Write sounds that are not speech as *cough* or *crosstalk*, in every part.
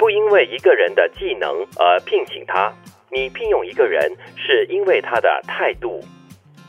不因为一个人的技能而聘请他，你聘用一个人是因为他的态度，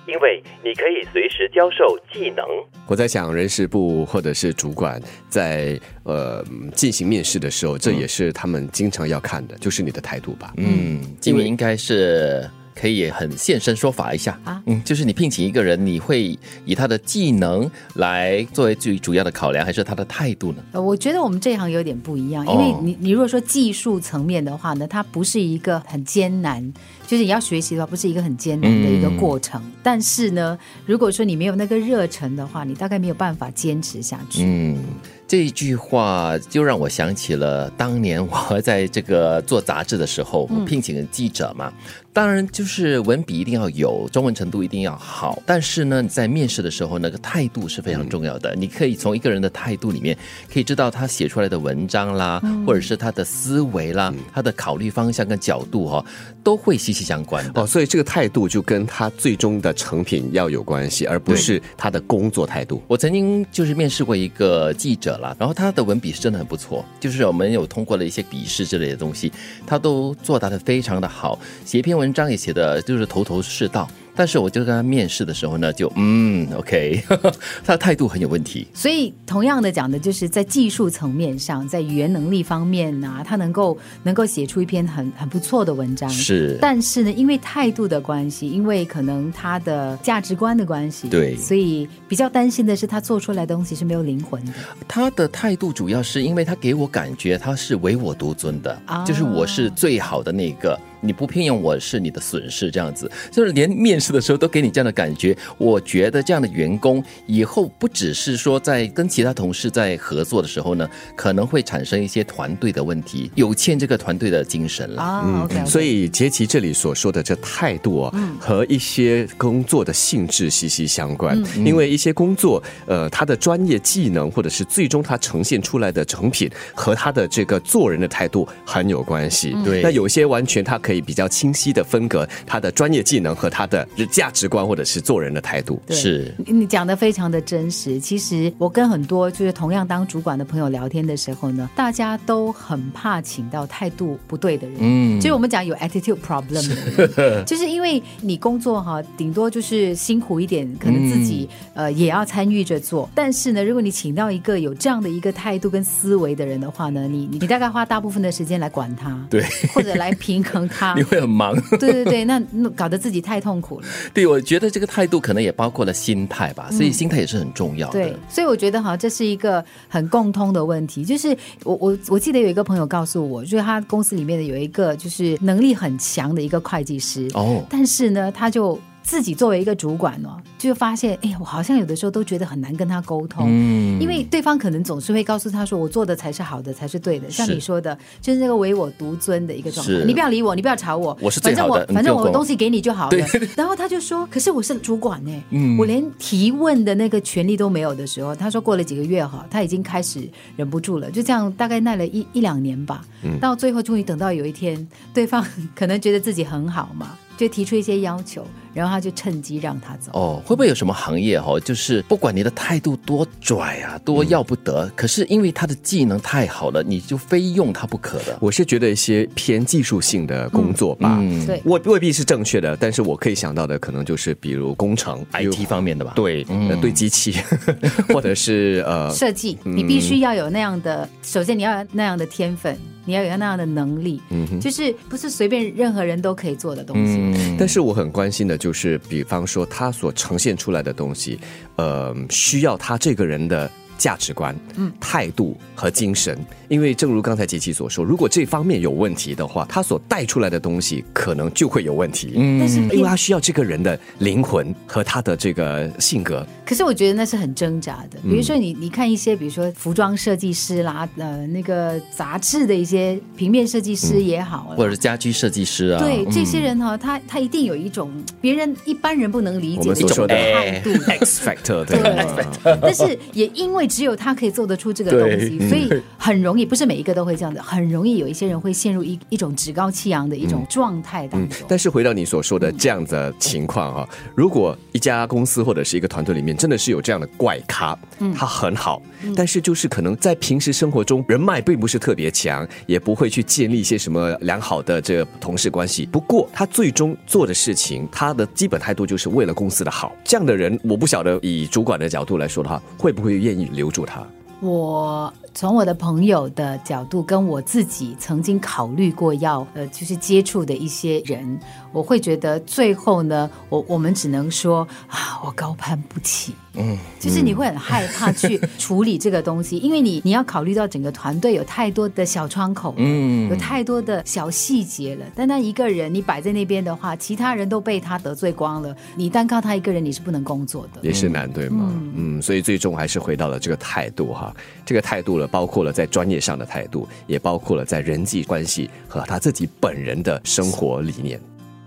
因为你可以随时教授技能。我在想，人事部或者是主管在呃进行面试的时候，这也是他们经常要看的，就是你的态度吧。嗯，因为应该是可以很现身说法一下。啊？嗯，就是你聘请一个人，你会以他的技能来作为最主要的考量，还是他的态度呢？呃，我觉得我们这一行有点不一样，哦因为你你如果说技术层面的话呢，它不是一个很艰难，就是你要学习的话，不是一个很艰难的一个过程。但是呢，如果说你没有那个热忱的话，你大概没有办法坚持下去。嗯，这一句话就让我想起了当年我在这个做杂志的时候，我聘请记者嘛。当然，就是文笔一定要有，中文程度一定要好。但是呢，你在面试的时候，那个态度是非常重要的。你可以从一个人的态度里面，可以知道他写出来的文章啦，或者是他的思维啦，他的考虑方向跟角度哦，都会息息相关的。哦，所以这个态度就跟他最终的成品要有关系，而不是他的工作态度。我曾经就是面试过一个记者啦，然后他的文笔是真的很不错，就是我们有通过了一些笔试之类的东西，他都作答的非常的好，写一篇文章也写的就是头头是道。但是我就跟他面试的时候呢，就嗯，OK，*laughs* 他的态度很有问题。所以，同样的讲的就是在技术层面上，在语言能力方面呐、他能够能够写出一篇很很不错的文章。是，但是呢，因为态度的关系，因为可能他的价值观的关系，对所以比较担心的是他做出来的东西是没有灵魂的。他的态度主要是因为他给我感觉他是唯我独尊的，啊就是我是最好的那个，你不聘用我是你的损失，这样子，就是连面试的时候都给你这样的感觉。我觉得这样的员工以后不只是说在跟其他同事在合作的时候呢，可能会产生一些团队的问题，有欠这个团队的精神了。嗯、o k 所以杰奇这里所说的这态度啊，和一些工作的性质息息相关。因为一些工作，呃，他的专业技能或者是最终他呈现出来的成品和他的这个做人的态度很有关系。对那有些完全他可以比较清晰的分隔他的专业技能和他的价值观或者是做人的态度。对是你你讲的非常的真实。其实我跟很多就是同样当主管的朋友聊天的时候呢，大家都很怕请到态度不对的人。嗯就是我们讲有 attitude problem 的人，*laughs* 就是因为你工作哈，顶多就是辛苦一点，可能自己、呃也要参与着做。但是呢，如果你请到一个有这样的一个态度跟思维的人的话呢，你你你大概花大部分的时间来管他，对，或者来平衡他 *laughs* 你。会很忙。对对对，那那搞得自己太痛苦了。对，我觉得这个态度可能也包括了心态吧，所以心态也是很重要的。对，所以我觉得哈，这是一个很共通的问题。就是我我我记得有一个朋友告诉我，就是他公司里面的有一个就是能力很强的一个会计师，哦，但是呢，他就自己作为一个主管哦，就发现，哎呀，我好像有的时候都觉得很难跟他沟通。嗯，因为对方可能总是会告诉他说：“我做的才是好的，才是对的。”像你说的，就是那个唯我独尊的一个状态。是你不要理我，你不要吵我，我是最反正好的你我反正我我东西给你就好了对。*laughs* 然后他就说：“可是我是主管呢，嗯我连提问的那个权利都没有的时候，他说过了几个月哈，他已经开始忍不住了，就这样大概耐了一一两年吧。嗯到最后终于等到有一天，对方 *laughs* 可能觉得自己很好嘛，就提出一些要求，然后他就趁机让他走。哦，会不会有什么行业哦，就是不管你的态度多拽啊，多要不得，可是因为他的技能太好了，你就非用他不可的。我是觉得一些偏技术性的工作吧，嗯对，未未必是正确的，但是我可以想到的可能就是比如工程 IT 方面的吧，对，呃对机器，*laughs* 或者是呃，设计，你必须要有那样的，首先你要有那样的天分，你要有那样的能力，就是不是随便任何人都可以做的东西。嗯，但是我很关心的就是，比方说他所呈现出来的东西，呃，需要他这个人的价值观、嗯、态度和精神。因为正如刚才杰奇所说，如果这方面有问题的话，他所带出来的东西可能就会有问题。嗯，但是因为他需要这个人的灵魂和他的这个性格。可是我觉得那是很挣扎的。比如说你你看一些，比如说服装设计师啦，呃，那个杂志的一些平面设计师也好啦，或者是家居设计师啊，对嗯。这些人哈，他他一定有一种别人一般人不能理解的态度。X factor 对。对，但是也因为只有他可以做得出这个东西，所以很容易，不是每一个都会这样的，很容易有一些人会陷入一一种趾高气扬的一种状态当中。嗯但是回到你所说的这样的情况啊，如果一家公司或者是一个团队里面真的是有这样的怪咖，他很好，但是就是可能在平时生活中人脉并不是特别强，也不会去建立一些什么良好的这个同事关系。不过他最终做的事情，他的基本态度就是为了公司的好。这样的人，我不晓得以主管的角度来说的话，会不会愿意留留住他？我从我的朋友的角度，跟我自己曾经考虑过要呃，就是接触的一些人，我会觉得最后呢，我我们只能说啊，我高攀不起。嗯，就是你会很害怕去处理这个东西，因为你你要考虑到整个团队有太多的小窗口，嗯，有太多的小细节了。单单一个人你摆在那边的话，其他人都被他得罪光了，你单靠他一个人你是不能工作的。也是难，对吗？嗯所以最终还是回到了这个态度哈，这个态度了，包括了在专业上的态度，也包括了在人际关系和他自己本人的生活理念。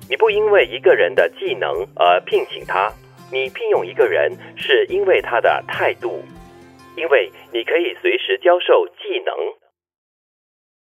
你不因为一个人的技能而聘请他，你聘用一个人是因为他的态度，因为你可以随时教授技能。